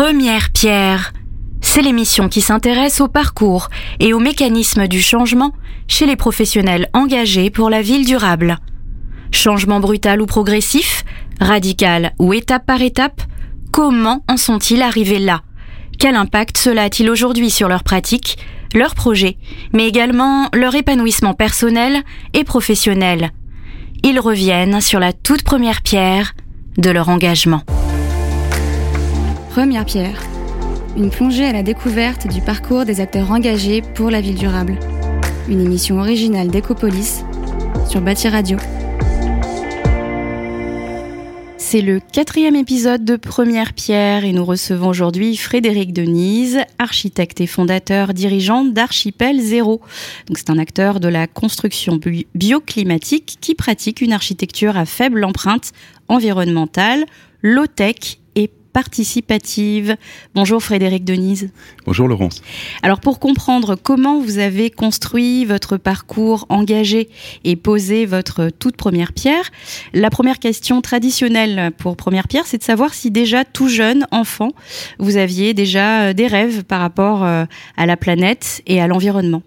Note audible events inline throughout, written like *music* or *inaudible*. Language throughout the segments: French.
Première pierre. C'est l'émission qui s'intéresse au parcours et aux mécanismes du changement chez les professionnels engagés pour la ville durable. Changement brutal ou progressif, radical ou étape par étape, comment en sont-ils arrivés là? Quel impact cela a-t-il aujourd'hui sur leurs pratiques, leurs projets, mais également leur épanouissement personnel et professionnel? Ils reviennent sur la toute première pierre de leur engagement. Première pierre. Une plongée à la découverte du parcours des acteurs engagés pour la ville durable. Une émission originale d'Ecopolis sur Bâti Radio. C'est le quatrième épisode de Première Pierre et nous recevons aujourd'hui Frédéric Denise, architecte et fondateur dirigeant d'Archipel Zéro. C'est un acteur de la construction bioclimatique qui pratique une architecture à faible empreinte environnementale, low-tech participative. Bonjour Frédéric Denise. Bonjour Laurence. Alors pour comprendre comment vous avez construit votre parcours engagé et posé votre toute première pierre, la première question traditionnelle pour première pierre, c'est de savoir si déjà tout jeune enfant, vous aviez déjà euh, des rêves par rapport euh, à la planète et à l'environnement.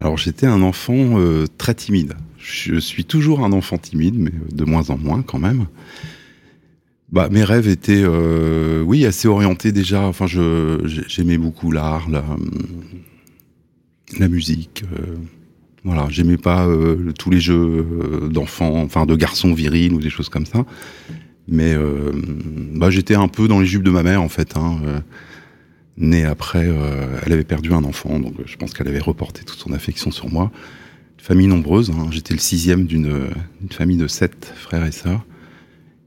Alors j'étais un enfant euh, très timide. Je suis toujours un enfant timide, mais de moins en moins quand même bah, mes rêves étaient, euh, oui, assez orientés déjà. Enfin, je j'aimais beaucoup l'art, la, la musique. Euh, voilà, j'aimais pas euh, tous les jeux euh, d'enfants, enfin de garçons virils ou des choses comme ça. Mais euh, bah, j'étais un peu dans les jupes de ma mère en fait. Hein, née après, elle avait perdu un enfant, donc je pense qu'elle avait reporté toute son affection sur moi. famille nombreuse, hein, j'étais le sixième d'une famille de sept frères et sœurs.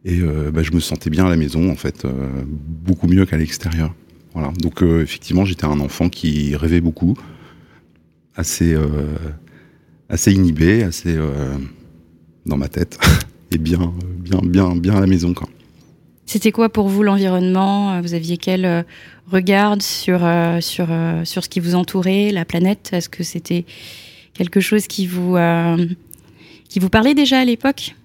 Et euh, bah, je me sentais bien à la maison, en fait, euh, beaucoup mieux qu'à l'extérieur. Voilà. Donc euh, effectivement, j'étais un enfant qui rêvait beaucoup, assez, assez inhibé, assez dans ma tête, *laughs* et bien, bien, bien, bien à la maison. Quoi. C'était quoi pour vous l'environnement? Vous aviez quel regard sur, sur, sur ce qui vous entourait, la planète? Est-ce que c'était quelque chose qui vous, qui vous parlait déjà à l'époque?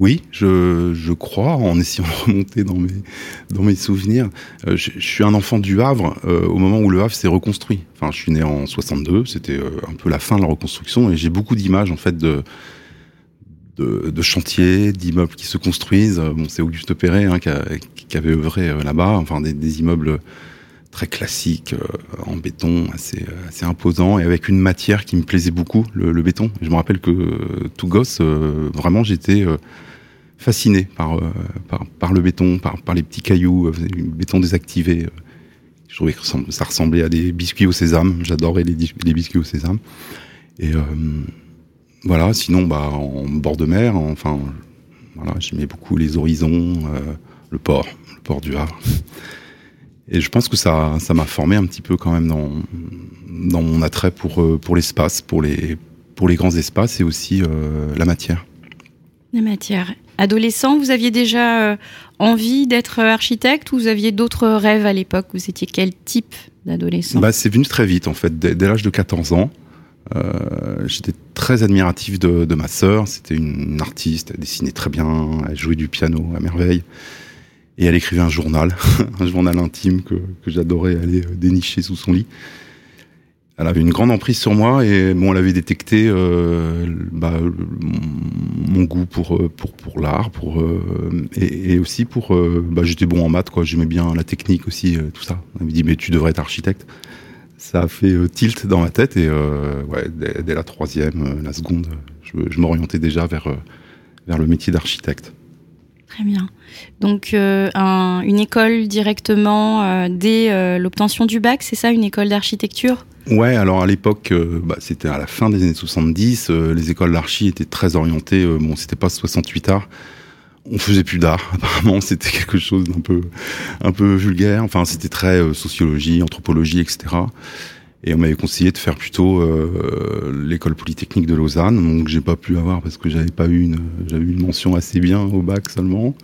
Oui, je, crois, en essayant de remonter dans mes, dans mes souvenirs. Euh, je, suis un enfant du Havre euh, au moment où le Havre s'est reconstruit. Enfin, je suis né en 62, c'était euh, un peu la fin de la reconstruction, et j'ai beaucoup d'images en fait de, de, chantiers, d'immeubles qui se construisent. Bon, c'est Auguste Perret hein, qui, avait œuvré là-bas, enfin des, immeubles très classiques en béton, assez, assez imposants, et avec une matière qui me plaisait beaucoup, le, le béton. Je me rappelle que tout gosse, vraiment, j'étais fasciné par, euh, par, par, le béton, par, par les petits cailloux, euh, le béton désactivé. Euh. Je trouvais que ça ressemblait à des biscuits au sésame. J'adorais les, biscuits au sésame. Et voilà, sinon, bah, en bord de mer, enfin, voilà, j'aimais beaucoup les horizons, le port, le port du Havre. Et je pense que ça, ça m'a formé un petit peu quand même dans, dans mon attrait pour, pour l'espace, pour les, pour les grands espaces et aussi la matière. La matière adolescent, vous aviez déjà euh, envie d'être architecte ou vous aviez d'autres rêves à l'époque? Vous étiez quel type d'adolescent? Bah, C'est venu très vite en fait, dès, l'âge de 14 ans. Euh, J'étais très admiratif de, ma sœur, c'était une, artiste, elle dessinait très bien, elle jouait du piano à merveille. Et elle écrivait un journal, *laughs* un journal intime que, j'adorais aller euh, dénicher sous son lit elle avait une grande emprise sur moi et bon, elle avait détecté euh, bah, mon goût pour euh, pour pour l'art, pour euh, et, aussi pour bah, j'étais bon en maths quoi, j'aimais bien la technique aussi, tout ça. Elle me dit mais tu devrais être architecte. Ça a fait tilt dans ma tête et ouais, dès, la troisième, la seconde, je, je m'orientais déjà vers vers le métier d'architecte. Très bien. Donc un, une école directement dès l'obtention du bac, c'est ça, une école d'architecture? Ouais, alors à l'époque, euh, bah, c'était à la fin des années 70, euh, les écoles d'archi étaient très orientées, euh, bon, c'était pas 68 art, on faisait plus d'art, *laughs* apparemment, c'était quelque chose d'un peu, un peu vulgaire, enfin, c'était très euh, sociologie, anthropologie, etc. Et on m'avait conseillé de faire plutôt euh, l'école polytechnique de Lausanne, donc j'ai pas pu avoir parce que j'avais pas eu une, j'avais eu une mention assez bien au bac seulement.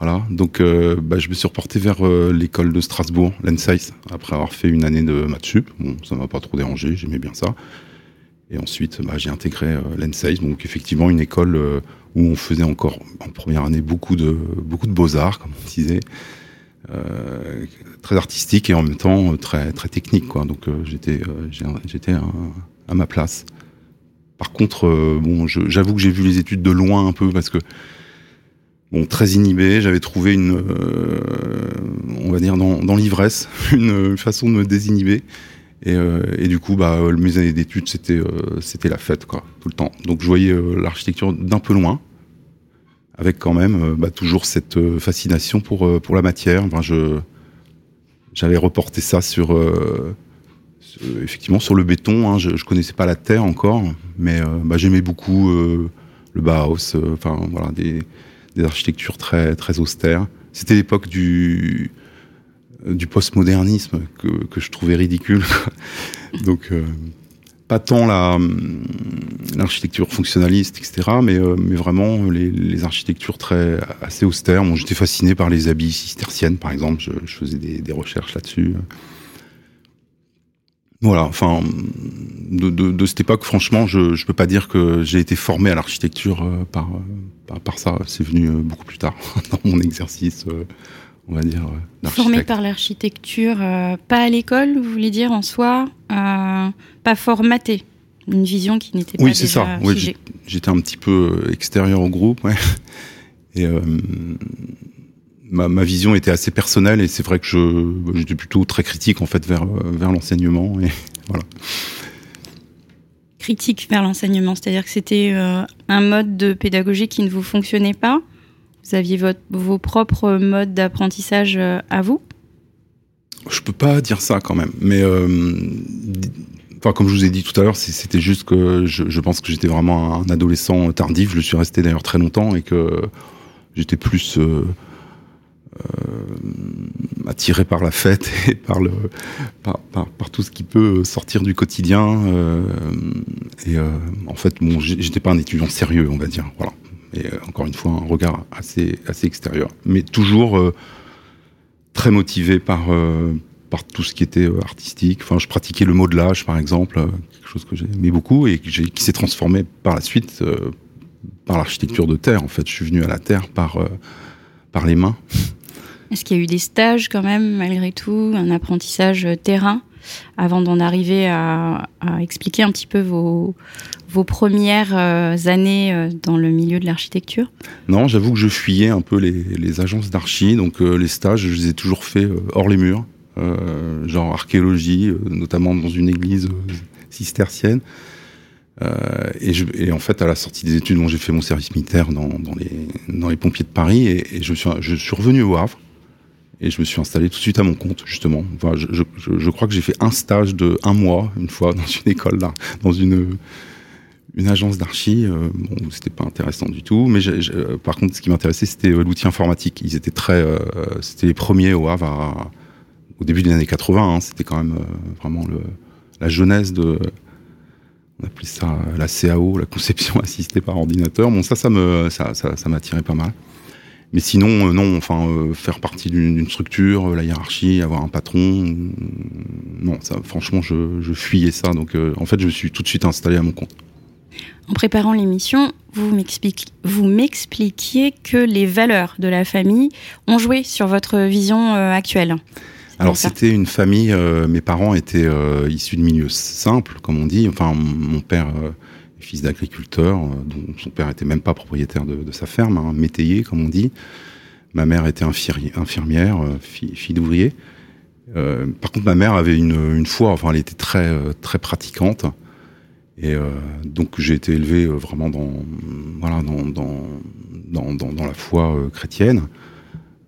Voilà, donc euh, bah, je me suis reporté vers euh, l'école de Strasbourg, l'ENSAIS, après avoir fait une année de maths sup. Bon, ça m'a pas trop dérangé, j'aimais bien ça. Et ensuite, bah, j'ai intégré euh, donc effectivement une école euh, où on faisait encore en première année beaucoup de beaucoup de beaux arts, comme on disait. Très artistique et en même temps très très technique quoi. Donc j'étais j'étais à ma place. Par contre, j'avoue que j'ai vu les études de loin un peu parce que très inhibé. J'avais trouvé une, euh, on va dire dans, l'ivresse, *laughs* une façon de me désinhiber. Et, euh, du coup, bah, mes années d'études, c'était euh, c'était la fête, quoi, tout le temps. Donc, je voyais l'architecture d'un peu loin, avec quand même bah, toujours cette fascination pour pour la matière. Enfin, je j'avais reporté ça sur effectivement sur le béton. Hein. Je, je connaissais pas la terre encore, mais bah, j'aimais beaucoup le Bauhaus. Enfin, voilà des des architectures très, très austères. C'était l'époque du, postmodernisme que, que je trouvais ridicule. Donc, euh, pas tant la, l'architecture fonctionnaliste, etc., mais, euh, mais vraiment les, architectures très, assez austères. Bon, j'étais fasciné par les habits cisterciennes, par exemple. Je, faisais des recherches là-dessus. Voilà, enfin, de, de, de, cette époque, franchement, je ne peux pas dire que j'ai été formé à l'architecture euh, par, par, par, ça. C'est venu euh, beaucoup plus tard *laughs* dans mon exercice, euh, on va dire. Formé par l'architecture, pas à l'école, vous voulez dire en soi, pas formaté? Une vision qui n'était pas oui, c'est ça. Oui, j'étais un petit peu extérieur au groupe, ouais. *laughs* Et ma, ma, vision était assez personnelle et c'est vrai que je j'étais plutôt très critique en fait vers vers l'enseignement et *laughs* voilà. Critique vers l'enseignement, c'est-à-dire que c'était euh, un mode de pédagogie qui ne vous fonctionnait pas? Vous aviez votre, vos propres modes d'apprentissage euh, à vous? Je peux pas dire ça quand même, mais euh, enfin comme je vous ai dit tout à l'heure, c'était juste que je, je pense que j'étais vraiment un adolescent tardif. Je suis resté d'ailleurs très longtemps et que j'étais plus euh, attiré par la fête *laughs* et par le par, tout ce qui peut sortir du quotidien euh, et euh, en fait bon j'étais pas un étudiant sérieux on va dire voilà. Et euh, encore une fois un regard assez assez extérieur. Mais toujours euh, très motivé par par tout ce qui était artistique. Enfin je pratiquais le modelage par exemple quelque chose que j'aimais beaucoup et qui s'est transformé par la suite par l'architecture de terre en fait. Je suis venu à la terre par par les mains est-ce qu'il y a eu des stages quand même, malgré tout, un apprentissage terrain avant d'en arriver à, expliquer un petit peu vos, vos premières euh, années euh, dans le milieu de l'architecture? Non, j'avoue que je fuyais un peu les, agences d'archi, donc euh, les stages, je les ai toujours faits euh, hors les murs, euh, genre archéologie, notamment dans une église cistercienne. Et, et, en fait, à la sortie des études, j'ai fait mon service militaire dans, les, pompiers de Paris et, et je, suis, je suis revenu au Havre et je me suis installé tout de suite à mon compte justement. Je, crois que j'ai fait un stage de un mois une fois dans une école dans une une agence d'archi. Euh, bon, c'était pas intéressant du tout, mais j par contre, ce qui m'intéressait, c'était euh, l'outil informatique. Ils étaient très, euh, c'était les premiers au Havre à, au début des années 80. Hein, c'était quand même euh, vraiment la jeunesse de on appelait ça la CAO, la conception *laughs* assistée par ordinateur. Bon, ça, ça me, ça, ça m'attirait pas mal. Mais sinon, euh, non, enfin, euh, faire partie d'une structure, euh, la hiérarchie, avoir un patron, non, ça, franchement, je, je fuyais ça. Donc, en fait, je me suis tout de suite installé à mon compte. En préparant l'émission, vous m'expliquiez que les valeurs de la famille ont joué sur votre vision actuelle. Alors c'était une famille, euh, mes parents étaient euh, issus de milieux simples, comme on dit. Enfin, mon père fils d'agriculteur, dont son père était même pas propriétaire de, sa ferme, hein, métayer comme on dit. Ma mère était infirmière, fille, fille d'ouvrier. Euh, par contre, ma mère avait une, foi, enfin, elle était très très pratiquante, et euh, donc j'ai été élevé vraiment dans voilà dans dans dans, la foi chrétienne.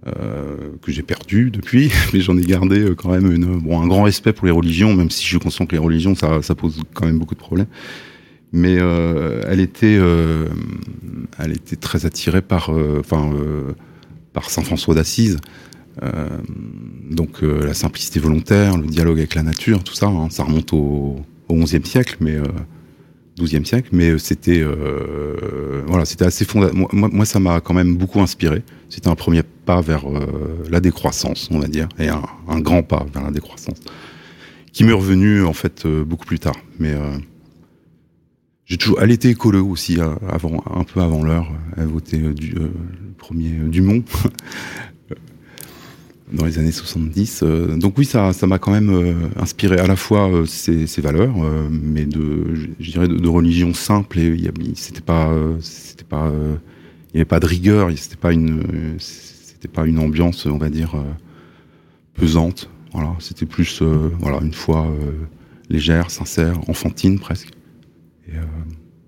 Euh, que j'ai perdu depuis, *laughs* mais j'en ai gardé quand même une, bon, un grand respect pour les religions, même si je consens que les religions, ça, ça pose quand même beaucoup de problèmes mais euh, elle était, euh, elle était très attirée par, euh, enfin, par Saint François d'Assise. Donc la simplicité volontaire, le dialogue avec la nature, tout ça, hein, ça remonte au, 11e siècle, mais 12e siècle, mais c'était, voilà, c'était assez fondamental. Moi, ça m'a quand même beaucoup inspiré. C'était un premier pas vers la décroissance, on va dire, et un, un, grand pas vers la décroissance, qui m'est revenu en fait beaucoup plus tard, mais j'ai toujours, elle était écolo aussi, euh, avant, un peu avant l'heure. Elle votait euh, du euh, premier Dumont. *laughs* dans les années 70. donc oui, ça, ça m'a quand même inspiré à la fois ces, valeurs, mais de, je, dirais, de, religion simple. Et pas, il n'y avait pas de rigueur. C'était pas une, c'était pas une ambiance, on va dire, pesante. Voilà, c'était plus, voilà, une foi légère, sincère, enfantine presque. Et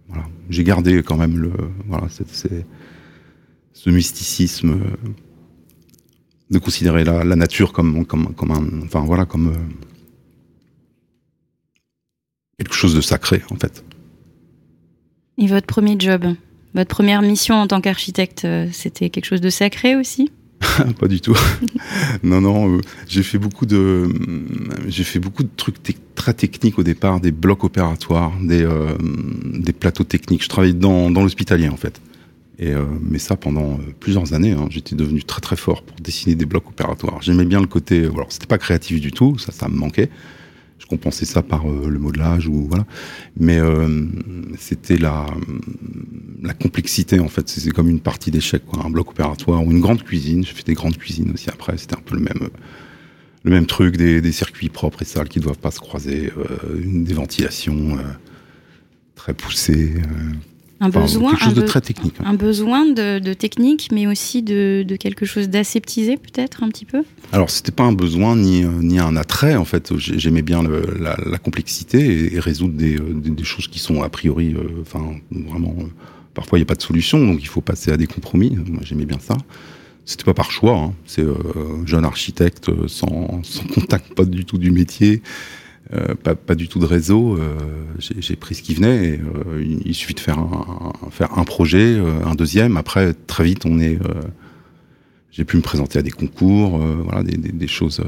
voilà, j'ai gardé quand même le, voilà, ce mysticisme euh, de considérer la, nature comme, comme, comme un, enfin voilà, comme euh, quelque chose de sacré en fait. Et votre premier job, votre première mission en tant qu'architecte, euh, c'était quelque chose de sacré aussi? *laughs* Pas du tout. *laughs* non, non. j'ai fait beaucoup de, j'ai fait beaucoup de trucs très techniques au départ, des blocs opératoires, des, des plateaux techniques. Je travaillais dans, dans l'hospitalier en fait. Et, euh, mais ça pendant euh, plusieurs années, hein, j'étais devenu très très fort pour dessiner des blocs opératoires. J'aimais bien le côté, euh, c'était pas créatif du tout, ça ça me manquait. Je compensais ça par le modelage ou voilà, mais c'était la la complexité en fait. C'est comme une partie d'échec, un bloc opératoire ou une grande cuisine. J'ai fait des grandes cuisines aussi après. C'était un peu le même le même truc, des, circuits propres et sales qui doivent pas se croiser, des ventilations très poussées un besoin, quelque chose de très technique. Hein. Un besoin de, technique, mais aussi de, quelque chose d'aseptisé, peut-être un petit peu? Alors, c'était pas un besoin ni, euh, ni un attrait en fait. J'aimais bien la, complexité et, résoudre des, euh, des, choses qui sont a priori, euh, enfin vraiment. parfois, il n'y a pas de solution, donc il faut passer à des compromis. Moi, j'aimais bien ça. C'était pas par choix. Hein. C'est jeune architecte sans, sans contact pas du tout du métier. Euh, pas, du tout de réseau. Euh, j'ai pris ce qui venait. Et, euh, il, suffit de faire un, projet, un deuxième. Après, très vite, on est. j'ai pu me présenter à des concours, voilà, des, choses.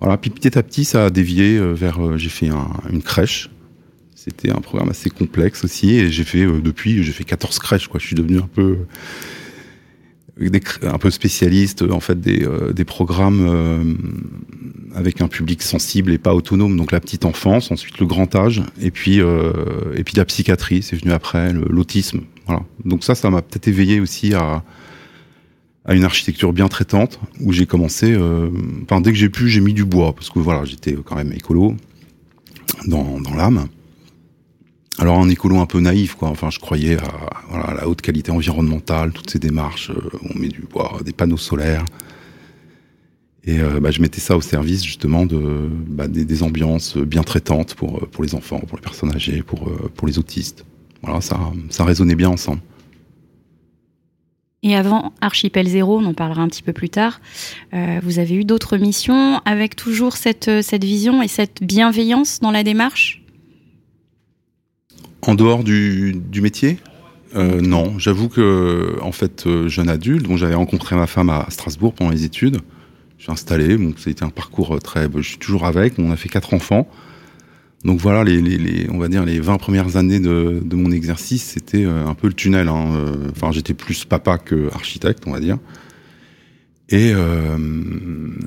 voilà. Puis petit à petit, ça a dévié vers. j'ai fait un, une crèche. C'était un programme assez complexe aussi, et j'ai fait depuis, j'ai fait 14 crèches. Je suis devenu un peu un peu spécialiste en fait des, euh, des programmes euh, avec un public sensible et pas autonome. Donc la petite enfance ensuite le grand âge et puis euh, et puis la psychiatrie c'est venu après l'autisme voilà. Donc ça ça m'a peut-être éveillé aussi à à une architecture bien traitante où j'ai commencé enfin dès que j'ai pu j'ai mis du bois parce que voilà j'étais quand même écolo dans dans l'âme alors un écolo un peu naïf, quoi. Enfin, je croyais à, la haute qualité environnementale, toutes ces démarches. Euh, on met du bois, des panneaux solaires. Et euh, bah, je mettais ça au service justement bah, des, ambiances bien traitantes pour pour les enfants, pour les personnes âgées, pour euh, les autistes. Voilà, ça ça résonnait bien ensemble. Et avant Archipel Zéro, on en parlera un petit peu plus tard, vous avez eu d'autres missions avec toujours cette vision et cette bienveillance dans la démarche? En dehors du, métier euh, non, j'avoue que en fait, euh, jeune adulte, bon, j'avais rencontré ma femme à Strasbourg pendant les études. Je suis installé, donc ça a été un parcours euh, très. Je suis toujours avec. On a fait quatre enfants. Donc voilà, les, on va dire les 20 premières années de, mon exercice, c'était un peu le tunnel. Hein. Enfin, j'étais plus papa que architecte, on va dire. Et,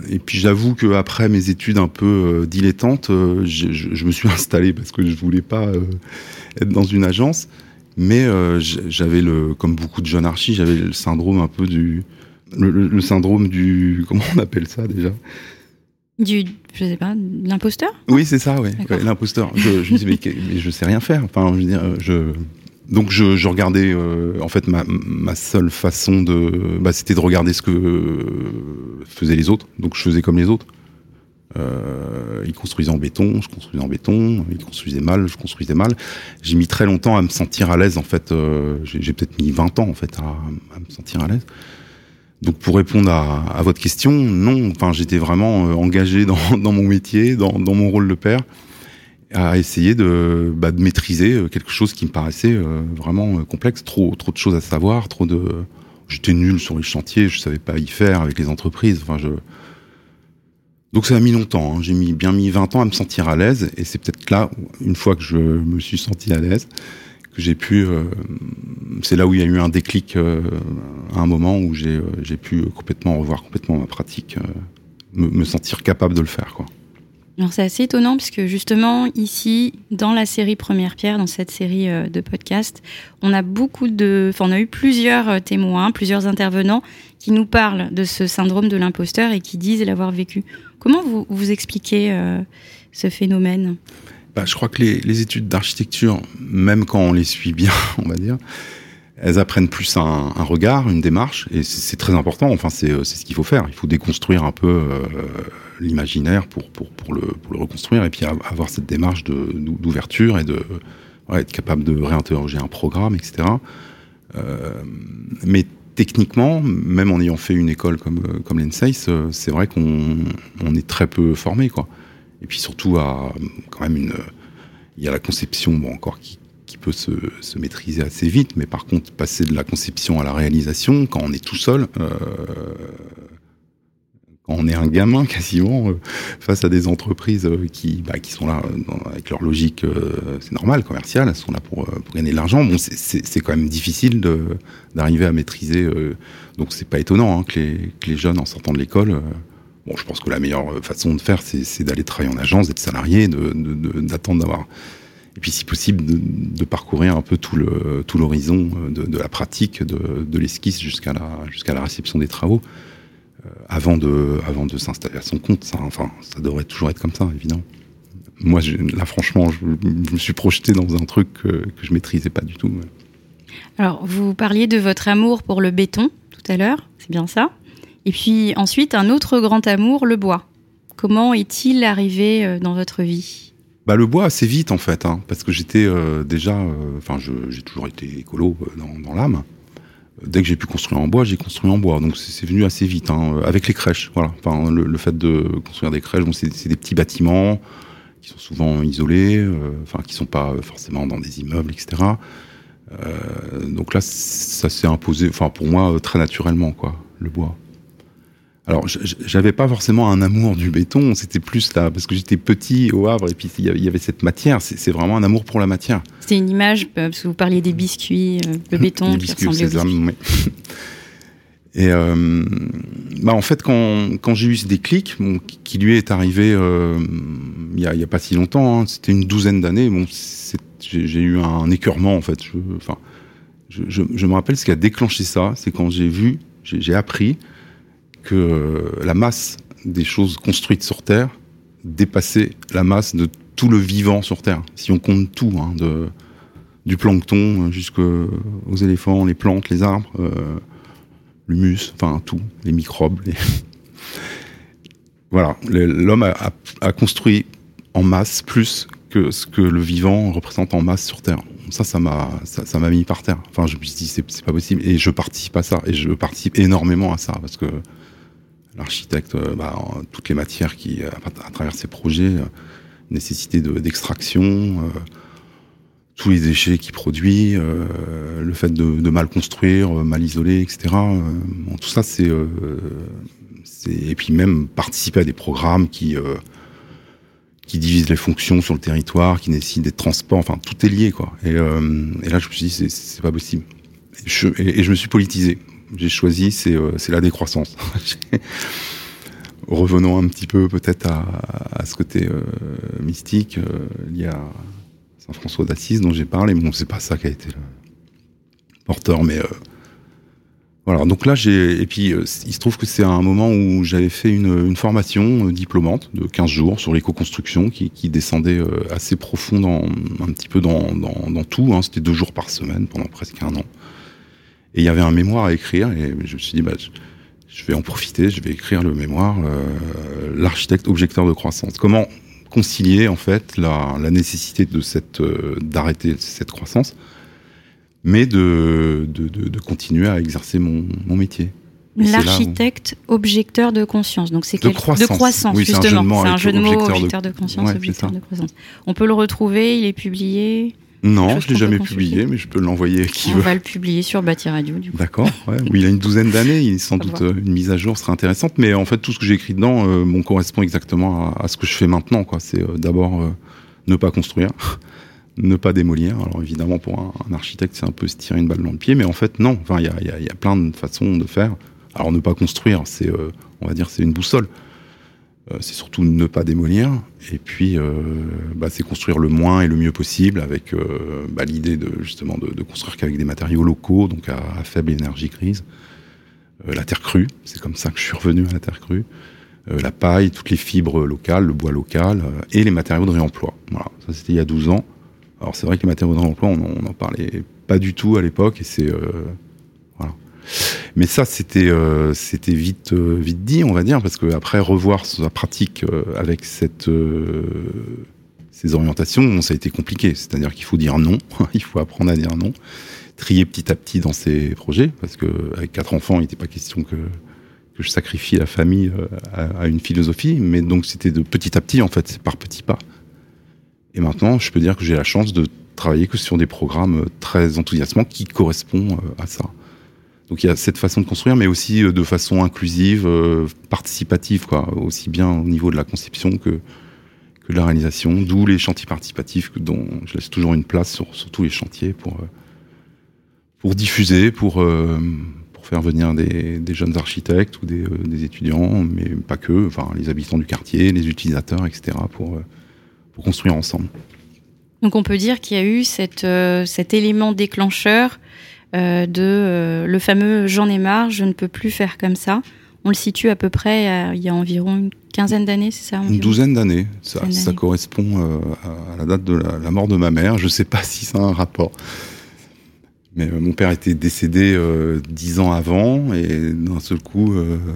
et puis j'avoue que après mes études un peu dilettantes, je, je, me suis *laughs* installé parce que je voulais pas être dans une agence. Mais euh, j'avais le, comme beaucoup de jeunes archis, j'avais le syndrome un peu du, le, syndrome du, comment on appelle ça déjà? Du, je sais pas, l'imposteur? Oui, c'est ça, oui, l'imposteur. Je, je me disais, mais, je sais rien faire. Enfin, je veux dire, je, donc je, je regardais, euh, en fait, ma, ma seule façon de, bah, c'était de regarder ce que faisaient les autres. Donc je faisais comme les autres. Euh, ils construisaient en béton, je construisais en béton. Ils construisaient mal, je construisais mal. J'ai mis très longtemps à me sentir à l'aise. En fait, euh, j'ai peut-être mis 20 ans en fait à, me sentir à l'aise. Donc pour répondre à, votre question, non. Enfin, j'étais vraiment euh, engagé *laughs* dans, mon métier, dans, mon rôle de père, à essayer de, bah, maîtriser euh, quelque chose qui me paraissait euh, vraiment complexe. Trop, trop de choses à savoir, trop de. J'étais nul sur les chantiers, je savais pas y faire avec les entreprises. Enfin, je donc ça a mis longtemps, hein. j'ai mis bien mis 20 ans à me sentir à l'aise, et c'est peut-être là, une fois que je me suis senti à l'aise, que j'ai pu, euh, c'est là où il y a eu un déclic euh, à un moment où j'ai euh, pu complètement revoir complètement ma pratique, me, sentir capable de le faire. Quoi. Alors c'est assez étonnant puisque justement ici, dans la série Première Pierre, dans cette série euh, de podcasts, on a beaucoup de, enfin on a eu plusieurs euh, témoins, plusieurs intervenants qui nous parlent de ce syndrome de l'imposteur et qui disent l'avoir vécu. Comment vous vous expliquez euh, ce phénomène? Bah, je crois que les, études d'architecture, même quand on les suit bien, *laughs* on va dire, elles apprennent plus un, regard, une démarche, et c'est très important. Enfin, c'est ce qu'il faut faire. Il faut déconstruire un peu euh, l'imaginaire pour, pour, pour, le, pour le reconstruire, et puis avoir cette démarche d'ouverture et de être capable de réinterroger un programme, etc. Euh, mais techniquement, même en ayant fait une école comme, comme l'ENSAIS, c'est vrai qu'on on est très peu formé, quoi. Et puis surtout, à, quand même, une, il y a la conception, bon, encore qui, qui peut se, se, maîtriser assez vite, mais par contre, passer de la conception à la réalisation, quand on est tout seul, euh, on est un gamin quasiment, euh, face à des entreprises euh, qui, bah, qui sont là dans, avec leur logique, euh, c'est normal, commerciale, elles sont là pour, euh, pour gagner de l'argent. Bon, c'est quand même difficile d'arriver à maîtriser. donc c'est pas étonnant hein, que, les, jeunes, en sortant de l'école, Bon, je pense que la meilleure façon de faire, c'est d'aller travailler en agence, d'être salarié, d'attendre d'avoir. Et puis, si possible, de, parcourir un peu tout tout l'horizon de, la pratique, de, de l'esquisse jusqu'à la jusqu'à la réception des travaux, euh, avant de avant de s'installer à son compte. Ça, enfin, ça devrait toujours être comme ça, évidemment. Moi, je, là, franchement, je, je, me suis projeté dans un truc que, que je maîtrisais pas du tout. Alors, vous parliez de votre amour pour le béton tout à l'heure, c'est bien ça et puis ensuite, un autre grand amour, le bois. Comment est-il arrivé euh, dans votre vie? Bah, Le bois, assez vite en fait, hein, parce que j'étais euh, déjà, enfin, euh, j'ai toujours été écolo euh, dans, dans l'âme. Dès que j'ai pu construire en bois, j'ai construit en bois. Donc c'est venu assez vite, hein, avec les crèches. Voilà. Enfin, le, le, fait de construire des crèches, bon, c'est des petits bâtiments qui sont souvent isolés, euh, enfin, qui sont pas forcément dans des immeubles, etc. Euh, donc là, ça s'est imposé, enfin, pour moi, très naturellement, quoi, le bois. Alors, j'avais pas forcément un amour du béton, c'était plus là, parce que j'étais petit au Havre, et puis il y avait cette matière, c'est vraiment un amour pour la matière. C'était une image, parce que vous parliez des biscuits, euh, le *laughs* béton Les biscuits qui ressemblait aux biscuits. Oui. Et euh, bah en fait, quand, quand j'ai eu ce déclic, bon, qui lui est arrivé euh, il y, a, y a pas si longtemps, hein, c'était une douzaine d'années, bon, j'ai eu un écœurement en fait. Je, enfin, je, je, je me rappelle ce qui a déclenché ça, c'est quand j'ai vu, j'ai appris que la masse des choses construites sur Terre dépassait la masse de tout le vivant sur Terre. Si on compte tout, hein, de, du plancton jusqu'aux éléphants, les plantes, les arbres, euh, l'humus, enfin tout, les microbes. *laughs* Voilà, l'homme a, construit en masse plus que ce que le vivant représente en masse sur Terre. Ça, ça m'a, ça, ça m'a mis par terre. Enfin, je me suis dit, c'est pas possible. Et je participe à ça. Et je participe énormément à ça parce que l'architecte, bah, toutes les matières qui, à, à travers ses projets, euh, nécessité d'extraction, de, euh, tous les déchets qu'il produit, euh, le fait de, mal construire, mal isoler, etc. Tout ça, c'est, et puis même participer à des programmes qui qui divisent les fonctions sur le territoire, qui nécessitent des transports, enfin tout est lié quoi. Et, là, je me suis dit, c'est pas possible. Et je me suis politisé j'ai choisi, c'est euh, la décroissance. *laughs* Revenons un petit peu peut-être à, ce côté euh, mystique euh, lié à Saint François d'Assise dont j'ai parlé. Bon, c'est pas ça qui a été le porteur, mais voilà. Donc là, et puis il se trouve que c'est un moment où j'avais fait une, formation euh, diplômante de 15 jours sur l'éco-construction qui, descendait assez profond dans un petit peu dans tout. Hein. C'était deux jours par semaine pendant presque un an. Et il y avait un mémoire à écrire, et je me suis dit, bah, je, vais en profiter, je vais écrire le mémoire, euh, l'architecte objecteur de croissance. Comment concilier en fait la, la nécessité de cette euh, d'arrêter cette croissance, mais de, de, de, de, continuer à exercer mon, mon métier? L'architecte où... objecteur de conscience. Donc c'est de, quel... croissance. de croissance oui, justement. C'est un jeu de mots, objecteur, objecteur de, de conscience, ouais, objecteur de croissance. On peut le retrouver, il est publié. Non, je l'ai jamais publié, mais je peux l'envoyer à qui On veut. va le publier sur Bâti Radio, du coup. D'accord. Ouais. oui, il a une douzaine d'années, il sans doute euh, une mise à jour serait intéressante, mais en fait tout ce que j'ai écrit dedans, euh, bon, correspond exactement à, à, ce que je fais maintenant. Quoi. C'est euh, d'abord euh, ne pas construire, *laughs* ne pas démolir. Alors évidemment, pour un, un architecte, c'est un peu se tirer une balle dans le pied, mais en fait non. Enfin, il y a, y, a, y a, plein de façons de faire. Alors ne pas construire, c'est, euh, on va dire, c'est une boussole. Euh, c'est surtout ne pas démolir. Et puis, euh, bah, c'est construire le moins et le mieux possible avec euh, bah, l'idée de justement de, construire qu'avec des matériaux locaux, donc à, faible énergie grise. la terre crue, c'est comme ça que je suis revenu à la terre crue. la paille, toutes les fibres locales, le bois local et les matériaux de réemploi. Voilà, ça c'était il y a 12 ans. Alors c'est vrai que les matériaux de réemploi, on n'en parlait pas du tout à l'époque et c'est. Mais ça, c'était euh, euh, vite dit, on va dire, parce que après revoir sa pratique euh, avec cette ces orientations, ça a été compliqué. C'est-à-dire qu'il faut dire non, *laughs* il faut apprendre à dire non, trier petit à petit dans ses projets, parce que avec quatre enfants, il n'était pas question que je sacrifie la famille à, une philosophie, mais donc c'était de petit à petit en fait, par petits pas. Et maintenant, je peux dire que j'ai la chance de travailler que sur des programmes très enthousiasmants qui correspondent à ça. Donc il y a cette façon de construire, mais aussi euh, de façon inclusive, euh, participative, quoi, aussi bien au niveau de la conception que, que de la réalisation, d'où les chantiers participatifs dont je laisse toujours une place sur, tous les chantiers pour, euh, pour diffuser, pour, pour faire venir des, des jeunes architectes ou des, des, étudiants, mais pas que, enfin les habitants du quartier, les utilisateurs, etc., pour, pour construire ensemble. Donc on peut dire qu'il y a eu cette, cet élément déclencheur de euh, le fameux j'en ai marre, je ne peux plus faire comme ça. On le situe à peu près il y a environ une quinzaine d'années, c'est ça Une douzaine d'années. Ça, ça, correspond euh, à la date de la, mort de ma mère. Je ne sais pas *laughs* si ça a un rapport. Mais mon père était décédé dix ans avant et d'un seul coup,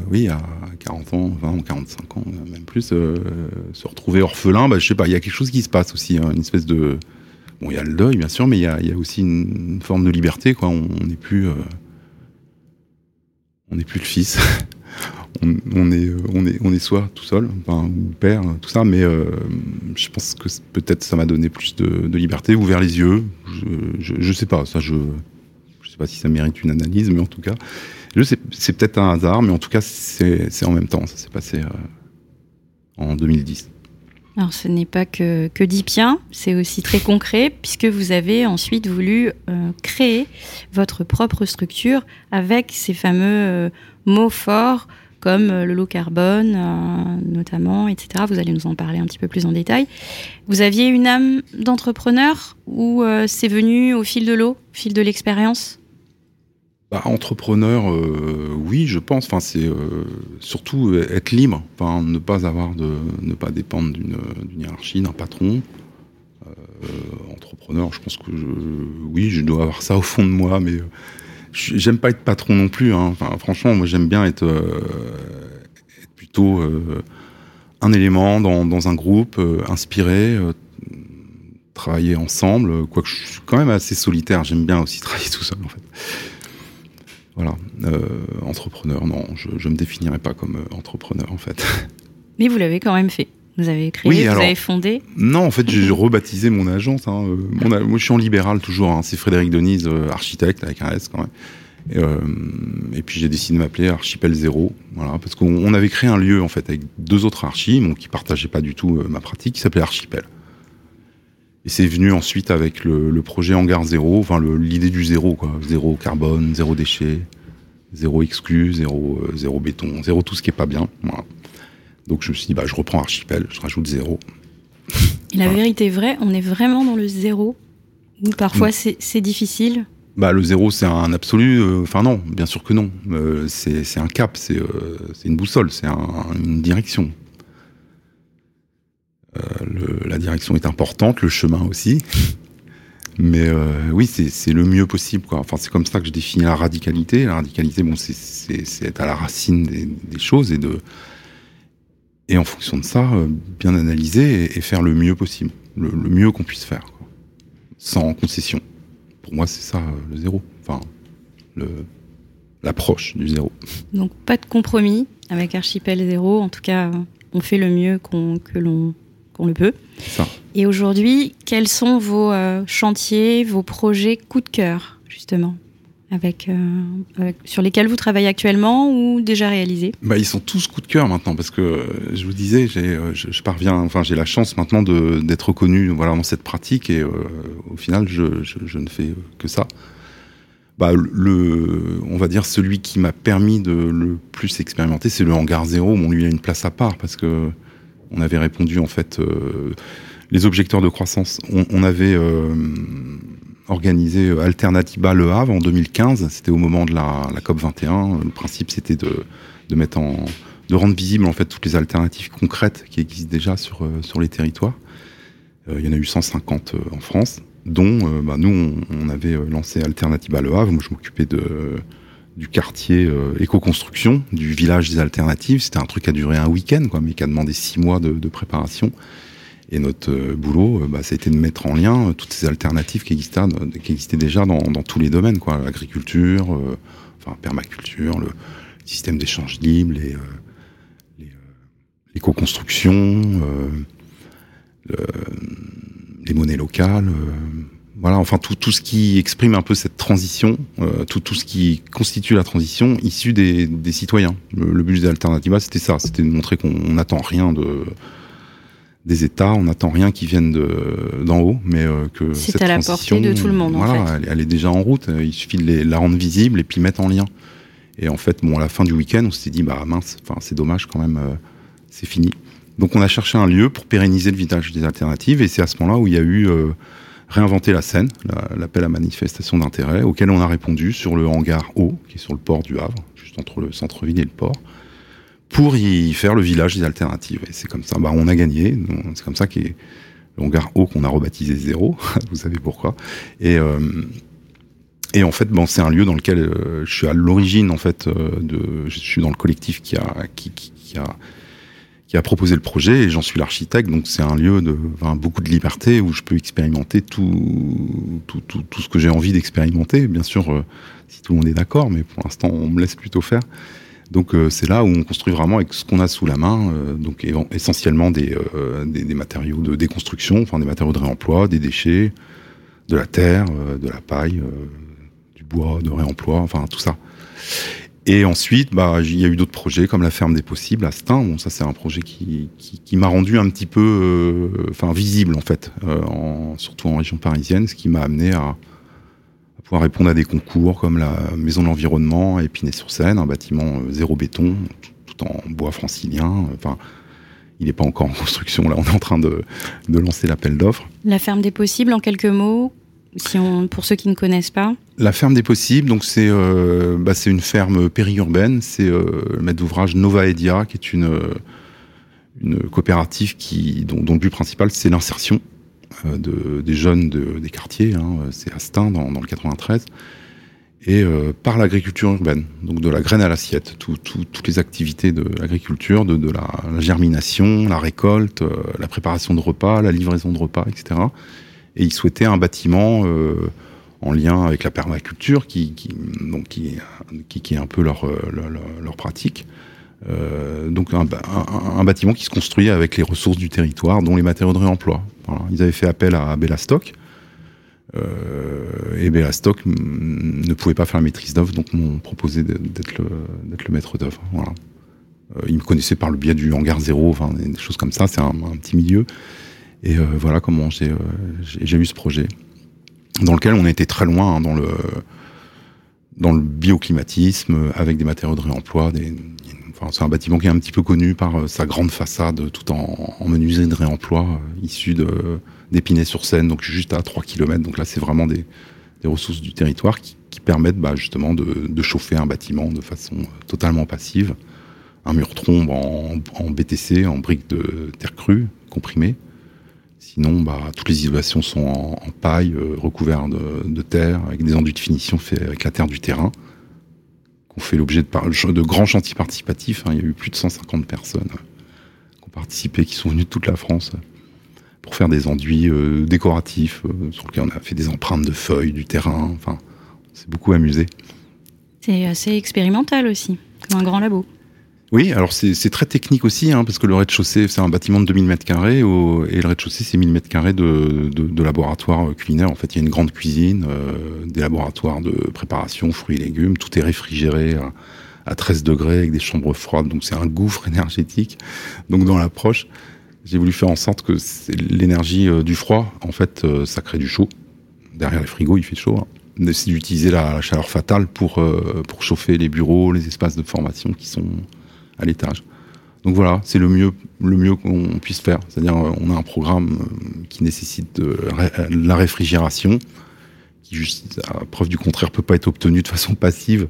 oui, à 40 ans, 20 ou 45 ans, même plus, se retrouver orphelin, bah, je sais pas, il y a quelque chose qui se passe aussi, hein, une espèce de, Bon, il y a le deuil, bien sûr, mais il y a, aussi une, forme de liberté, quoi. On n'est plus, euh, n'est plus le fils. *laughs* on, est, on est, on soi tout seul, ou père, tout ça. Mais euh, je pense que peut-être ça m'a donné plus de, liberté, ouvert les yeux. Je, je, sais pas, ça, je, je sais pas si ça mérite une analyse, mais en tout cas, je c'est peut-être un hasard, mais en tout cas, c'est en même temps. Ça s'est passé euh, en 2010. Alors ce n'est pas que, que d'Ipien, c'est aussi très concret puisque vous avez ensuite voulu euh, créer votre propre structure avec ces fameux euh, mots forts comme euh, le low carbone notamment, etc. Vous allez nous en parler un petit peu plus en détail. Vous aviez une âme d'entrepreneur ou c'est venu au fil de l'eau, au fil de l'expérience? Bah, entrepreneur, euh, oui, je pense. Enfin, c'est euh, surtout être libre, ne pas avoir ne pas dépendre d'une hiérarchie, d'un patron. Euh, entrepreneur, je pense que oui, je dois avoir ça au fond de moi, mais j'aime pas être patron non plus. Hein. Enfin, franchement, moi, j'aime bien être, être plutôt un élément dans, dans un groupe, inspiré, travailler ensemble. Quoique je suis quand même assez solitaire, j'aime bien aussi *laughs* travailler tout seul, en fait. Voilà, euh, entrepreneur, non, je ne me définirais pas comme euh, entrepreneur en fait. *laughs* Mais vous l'avez quand même fait. Vous avez créé, vous avez fondé Non, en fait, j'ai rebaptisé mon agence. Hein, euh, moi, je suis en libéral toujours. Hein, c'est Frédéric Denise, architecte avec un S quand même. Et, et puis j'ai décidé de m'appeler Archipel Zéro, voilà, parce qu'on avait créé un lieu en fait avec deux autres archis, bon, qui partageaient pas du tout ma pratique, qui s'appelait Archipel. Et c'est venu ensuite avec le, le projet Hangar Zéro, enfin l'idée du zéro, quoi. Zéro carbone, zéro déchet, zéro exclu, zéro, euh, zéro béton, zéro tout ce qui est pas bien. Voilà. Donc je me suis dit, bah, je reprends Archipel, je rajoute zéro. Et la vérité vraie, on est vraiment dans le zéro Ou parfois mm. c'est difficile? Bah, le zéro, c'est un absolu. Euh, enfin, non, bien sûr que non. Euh, c'est un cap, c'est une boussole, c'est un, une direction. Euh, la direction est importante, le chemin aussi. Mais euh, oui, c'est le mieux possible. Enfin, c'est comme ça que je définis la radicalité. La radicalité, bon, c'est être à la racine des, choses et en fonction de ça, euh, bien analyser et, faire le mieux possible, le, mieux qu'on puisse faire, sans concession. Pour moi, c'est ça le zéro. Enfin, l'approche du zéro. Donc pas de compromis avec Archipel Zéro. En tout cas, on fait le mieux que l'on qu'on le peut. Et aujourd'hui, quels sont vos euh, chantiers, vos projets coup de cœur, justement avec, euh, sur lesquels vous travaillez actuellement ou déjà réalisés? Bah, Ils sont tous coup de cœur maintenant parce que euh, je vous disais, j'ai, je, parviens, enfin j'ai la chance maintenant d'être reconnu voilà, dans cette pratique et au final je, je, ne fais que ça. bah, le, on va dire celui qui m'a permis de le plus expérimenter, c'est le hangar zéro. Bon, lui, il a une place à part parce que on avait répondu en fait euh, les objecteurs de croissance. On, avait euh, organisé Alternativa Le Havre en 2015. C'était au moment de la, COP 21. Le principe, c'était de, mettre en de rendre visible en fait toutes les alternatives concrètes qui existent déjà sur euh, sur les territoires. il y en a eu 150 en France dont euh, bah, nous, on, avait euh, lancé Alternative à Le Havre. Moi, je m'occupais de du quartier euh, éco-construction, du village des alternatives. C'était un truc qui a duré un week-end, quoi, mais qui a demandé six mois de, préparation. Et notre boulot, bah, ça a été de mettre en lien toutes ces alternatives qui existaient, déjà dans, tous les domaines, quoi, l'agriculture, enfin permaculture, le système d'échange libre, les, l'éco-construction, les monnaies locales, euh, voilà, enfin tout, tout ce qui exprime un peu cette transition, euh, tout, tout ce qui constitue la transition issue des, des citoyens. Le, but des Alternativa, c'était ça, c'était de montrer qu'on n'attend rien de des États, on n'attend rien qui vienne d'en haut, mais euh, que c'est à la portée de tout le monde. Voilà, en fait. elle, elle, est déjà en route. Il suffit de la rendre visible et puis mettre en lien. Et en fait, bon, à la fin du week-end, on s'est dit, bah mince, enfin c'est dommage quand même, c'est fini. Donc on a cherché un lieu pour pérenniser le village des alternatives et c'est à ce moment-là où il y a eu euh, réinventer la scène, l'appel à manifestation d'intérêt, auquel on a répondu sur le hangar haut, qui est sur le port du Havre, juste entre le centre-ville et le port, pour y faire le village des alternatives. Et c'est comme ça, bah, on a gagné. C'est comme ça qu'est le hangar haut qu'on a rebaptisé Zéro, *laughs* vous savez pourquoi. Et, euh, en fait, c'est un lieu dans lequel euh, je suis à l'origine, en fait, euh, je suis dans le collectif qui a qui a proposé le projet et j'en suis l'architecte. Donc c'est un lieu de enfin, beaucoup de liberté où je peux expérimenter tout, tout, tout, tout ce que j'ai envie d'expérimenter. Bien sûr, euh, si tout le monde est d'accord, mais pour l'instant on me laisse plutôt faire. Donc euh, c'est là où on construit vraiment avec ce qu'on a sous la main, euh, donc essentiellement des, des, des, matériaux de déconstruction, enfin des matériaux de réemploi, des déchets, de la terre, de la paille, du bois, de réemploi, enfin tout ça. Et ensuite, bah, il y a eu d'autres projets comme la ferme des possibles à Stein. Bon, ça c'est un projet qui, m'a rendu un petit peu, euh, enfin visible en fait, euh, surtout en région parisienne, ce qui m'a amené à, pouvoir répondre à des concours comme la Maison de l'Environnement à Épinay-sur-Seine, un bâtiment euh, zéro béton, tout, en bois francilien. Enfin, il n'est pas encore en *laughs* construction. Là, on est en train de lancer l'appel d'offres. La ferme des possibles, en quelques mots, pour ceux qui ne connaissent pas. La ferme des possibles, donc c'est euh, bah, c'est une ferme périurbaine. C'est euh, le maître d'ouvrage Nova Edia, qui est une une coopérative dont, le but principal c'est l'insertion euh, de, des jeunes de, des quartiers. Hein, c'est Astin dans, dans le 93 et euh, par l'agriculture urbaine, donc de la graine à l'assiette, tout, tout, toutes les activités de l'agriculture, de, la, germination, la récolte, euh, la préparation de repas, la livraison de repas, etc et ils souhaitaient un bâtiment euh, en lien avec la permaculture, qui, donc qui, qui, est un peu leur, leur, leur pratique. Euh, donc un, bâtiment qui se construit avec les ressources du territoire, dont les matériaux de réemploi. Ils avaient fait appel à Bellastock, euh, et Bellastock ne pouvait pas faire la maîtrise d'œuvre, donc m'ont proposé d'être le, le maître d'œuvre. Voilà. Euh, ils me connaissaient par le biais du hangar zéro, enfin des choses comme ça, c'est un, petit milieu. Et euh, voilà comment j'ai euh, eu ce projet, dans lequel on était très loin hein, dans le dans le bioclimatisme, avec des matériaux de réemploi. C'est un bâtiment qui est un petit peu connu par euh, sa grande façade, tout en, en menuiserie de réemploi, euh, issue de d'Épinay-sur-Seine, donc juste à 3 km. Donc là, c'est vraiment des, ressources du territoire qui, permettent bah, justement de, de, chauffer un bâtiment de façon totalement passive. Un mur trombe en, en BTC, en briques de terre crue, comprimée. Sinon, bah, toutes les isolations sont en, paille, euh, recouvertes de, terre, avec des enduits de finition faits avec la terre du terrain, qu'on fait l'objet de, grands chantiers participatifs. Hein. Il y a eu plus de 150 personnes qui ont participé, qui sont venues de toute la France pour faire des enduits euh, décoratifs, euh, sur lesquels on a fait des empreintes de feuilles, du terrain. Enfin, c'est beaucoup amusé. C'est assez expérimental aussi, comme un grand labo. Oui, alors c'est très technique aussi, hein, parce que le rez-de-chaussée, c'est un bâtiment de 2000 mètres carrés, et le rez-de-chaussée, c'est 1000 mètres carrés de, de, de, laboratoire culinaire. En fait, il y a une grande cuisine, euh, des laboratoires de préparation, fruits et légumes, tout est réfrigéré à, à 13 degrés avec des chambres froides, donc c'est un gouffre *laughs* énergétique. Donc dans l'approche, j'ai voulu faire en sorte que l'énergie euh, du froid, en fait, euh, ça crée du chaud. Derrière les frigos, il fait chaud. Hein. d'utiliser la chaleur fatale pour, pour chauffer les bureaux, les espaces de formation qui sont à l'étage. Donc voilà, c'est le mieux, le mieux qu'on puisse faire. C'est-à-dire, on a un programme qui nécessite de la réfrigération, qui, juste, à preuve du contraire, peut pas être obtenu de façon passive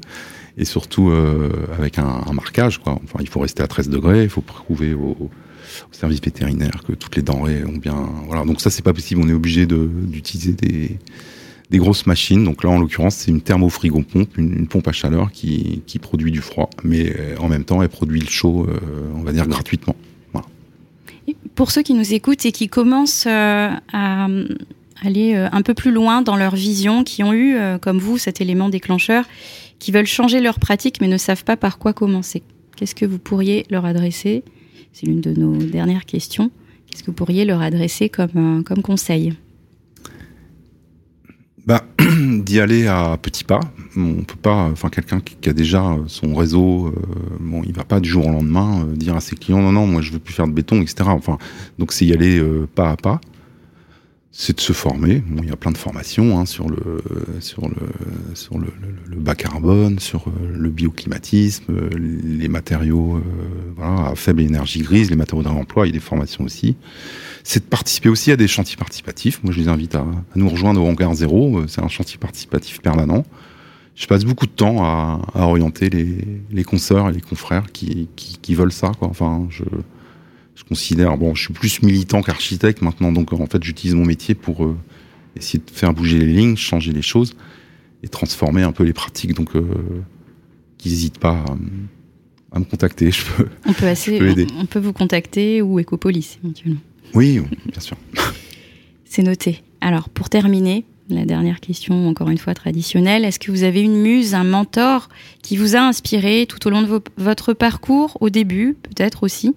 et surtout euh, avec un, marquage. Enfin, il faut rester à 13 degrés, il faut prouver au, au, service vétérinaire que toutes les denrées ont bien. Voilà, donc ça c'est pas possible. On est obligé d'utiliser des, des grosses machines. Donc là, en l'occurrence, c'est une thermofrigo pompe, une, pompe à chaleur qui, qui, produit du froid, mais euh, en même temps, elle produit le chaud, euh, on va dire gratuitement. Pour ceux qui nous écoutent et qui commencent euh, à aller un peu plus loin dans leur vision, qui ont eu, comme vous, cet élément déclencheur, qui veulent changer leur pratique mais ne savent pas par quoi commencer. Qu'est-ce que vous pourriez leur adresser? C'est l'une de nos dernières questions. Qu'est-ce que vous pourriez leur adresser comme, comme conseil? Bah, *clears throat* d'y aller à petits pas. On peut pas, enfin, quelqu'un qui, a déjà son réseau, euh, bon, il va pas du jour au lendemain euh, dire à ses clients non, non, moi je veux plus faire de béton, etc. Enfin, donc c'est y aller euh, pas à pas c'est de se former. Bon, il y a plein de formations hein, sur le bas carbone, sur euh, le bioclimatisme, les matériaux à faible énergie grise, les matériaux de réemploi. Il y a des formations aussi. C'est de participer aussi à des chantiers participatifs. Moi, je les invite à, à nous rejoindre au Hangar Zéro. C'est un chantier participatif permanent. Je passe beaucoup de temps à, à orienter les, les consoeurs et les confrères qui, qui, qui veulent ça. Quoi. Enfin, je je considère, bon, je suis plus militant qu'architecte maintenant, donc en fait, j'utilise mon métier pour euh, essayer de faire bouger les lignes, changer les choses et transformer un peu les pratiques. Donc, euh, qu'ils n'hésitent pas à, à, me contacter. *laughs* Je peux, on peut, assez, peux aider. On, on, peut vous contacter ou Ecopolis éventuellement. Oui, bien sûr. *laughs* C'est noté. Alors, pour terminer, la dernière question, encore une fois traditionnelle, est-ce que vous avez une muse, un mentor qui vous a inspiré tout au long de vos, votre parcours, au début peut-être aussi?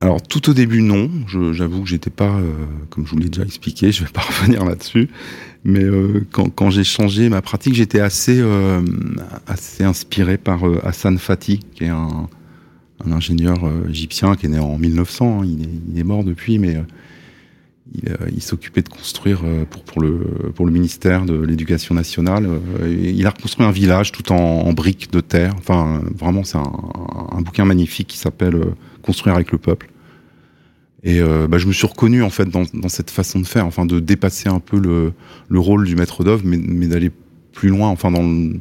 Alors tout au début non, j'avoue que j'étais pas, euh, comme je vous l'ai déjà expliqué, je vais pas *laughs* revenir là-dessus, mais euh, quand, quand j'ai changé ma pratique, j'étais assez euh, assez inspiré par Hassan Fati, qui est un, un ingénieur euh, égyptien qui est né en 1900, hein, il, est, mort depuis, mais il, il s'occupait de construire pour le ministère de l'Éducation nationale. il a reconstruit un village tout en, briques de terre. Enfin, vraiment, c'est un, bouquin magnifique qui s'appelle Construire avec le peuple. Et euh, bah, je me suis reconnu en fait dans, cette façon de faire, enfin de dépasser un peu le, le rôle du maître d'œuvre, mais, d'aller plus loin, enfin dans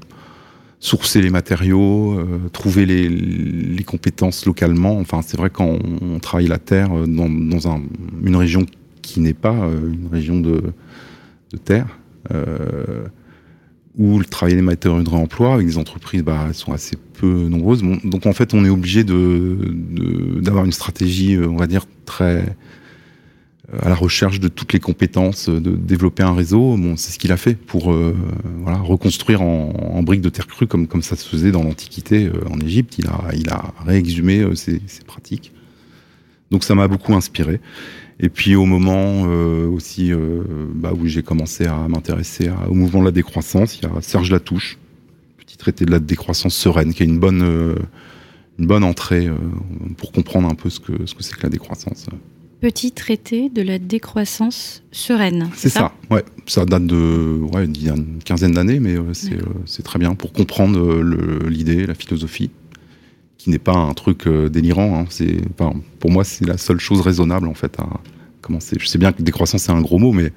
sourcer les matériaux, euh, trouver les, compétences localement. Enfin, c'est vrai quand on, travaille la terre euh, dans, dans un, une région qui n'est pas euh, une région de, terre. Ou le travail des matériaux de réemploi avec des entreprises bah, sont assez peu nombreuses. Donc en fait, on est obligé d'avoir une stratégie, on va dire très à la recherche de toutes les compétences, de développer un réseau. Bon, c'est ce qu'il a fait pour euh, reconstruire en, en, briques de terre crue comme ça se faisait dans l'Antiquité euh, en Égypte. Il a réexhumé euh, ces pratiques. Donc ça m'a beaucoup inspiré. Et puis au moment euh, aussi euh, bah, où j'ai commencé à m'intéresser au mouvement de la décroissance, il y a Serge Latouche, petit traité de la décroissance sereine, qui est une bonne, euh, entrée euh, pour comprendre un peu ce que c'est que la décroissance. Petit traité de la décroissance sereine. C'est ça, ça, ouais. Ça date de ouais, il y a une quinzaine d'années, mais euh, c'est c'est très bien pour comprendre l'idée, la philosophie qui n'est pas un truc euh, délirant. Hein. C'est, enfin, pour moi, c'est la seule chose raisonnable en fait à commencer. Je sais bien que décroissance c'est un gros mot, mais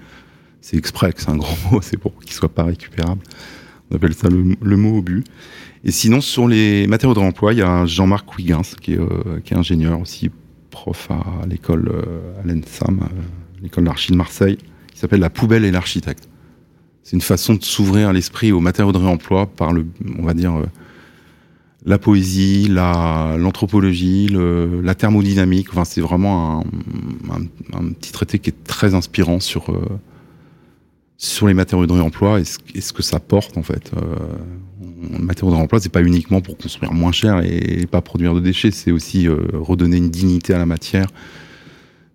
c'est exprès que c'est un gros *laughs* mot, c'est pour qu'il soit pas récupérable. On appelle ça le, le, mot au but. Et sinon, sur les matériaux de réemploi, il y a Jean-Marc Huygens, qui est, euh, qui est ingénieur aussi, prof à l'école euh, à l'ENSAM, euh, l'école d'archi de Marseille, qui s'appelle La poubelle et l'architecte. C'est une façon de s'ouvrir l'esprit aux matériaux de réemploi par le, on va dire, la poésie, l'anthropologie, la thermodynamique. Enfin, c'est vraiment un, un, petit traité qui est très inspirant sur euh, sur les matériaux de réemploi et ce, et ce, que ça porte en fait. Euh, le matériau de réemploi, c'est pas uniquement pour construire moins cher et, et pas produire de déchets, c'est aussi euh, redonner une dignité à la matière,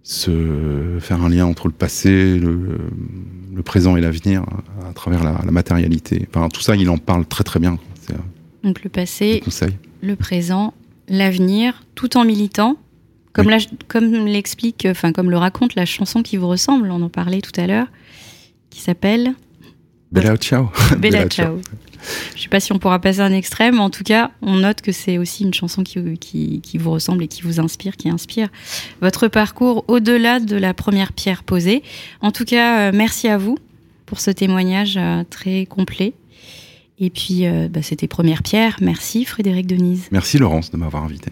se faire un lien entre le passé, le, le présent et l'avenir à, travers la, la, matérialité. Enfin, tout ça, il en parle très très bien. C'est donc le passé, le présent, l'avenir, tout en militant, comme oui. comme l'explique, enfin comme le raconte la chanson qui vous ressemble, on en parlait tout à l'heure, qui s'appelle Bella ciao. *laughs* Bella, ciao. Je sais pas si on pourra passer un extrait, mais en tout cas, on note que c'est aussi une chanson qui, qui, qui, vous ressemble et qui vous inspire, qui inspire votre parcours au-delà de la première pierre posée. En tout cas, euh, merci à vous pour ce témoignage euh, très complet. Et puis, euh, bah, c'était Première Pierre. Merci Frédéric Denise. Merci Laurence de m'avoir invité.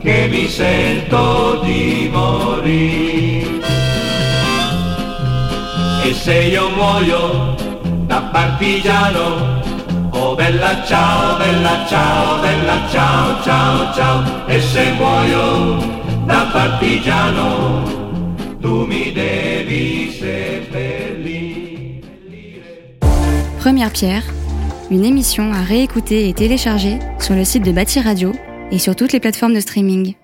che mi sento di morire. E se io muoio da partigiano, oh bella ciao, bella ciao, bella ciao, ciao, ciao, e se muoio da partigiano, tu mi devi seppellire. Première pierre, une émission à réécouter et télécharger sur le site de Bâti Radio et sur toutes les plateformes de streaming.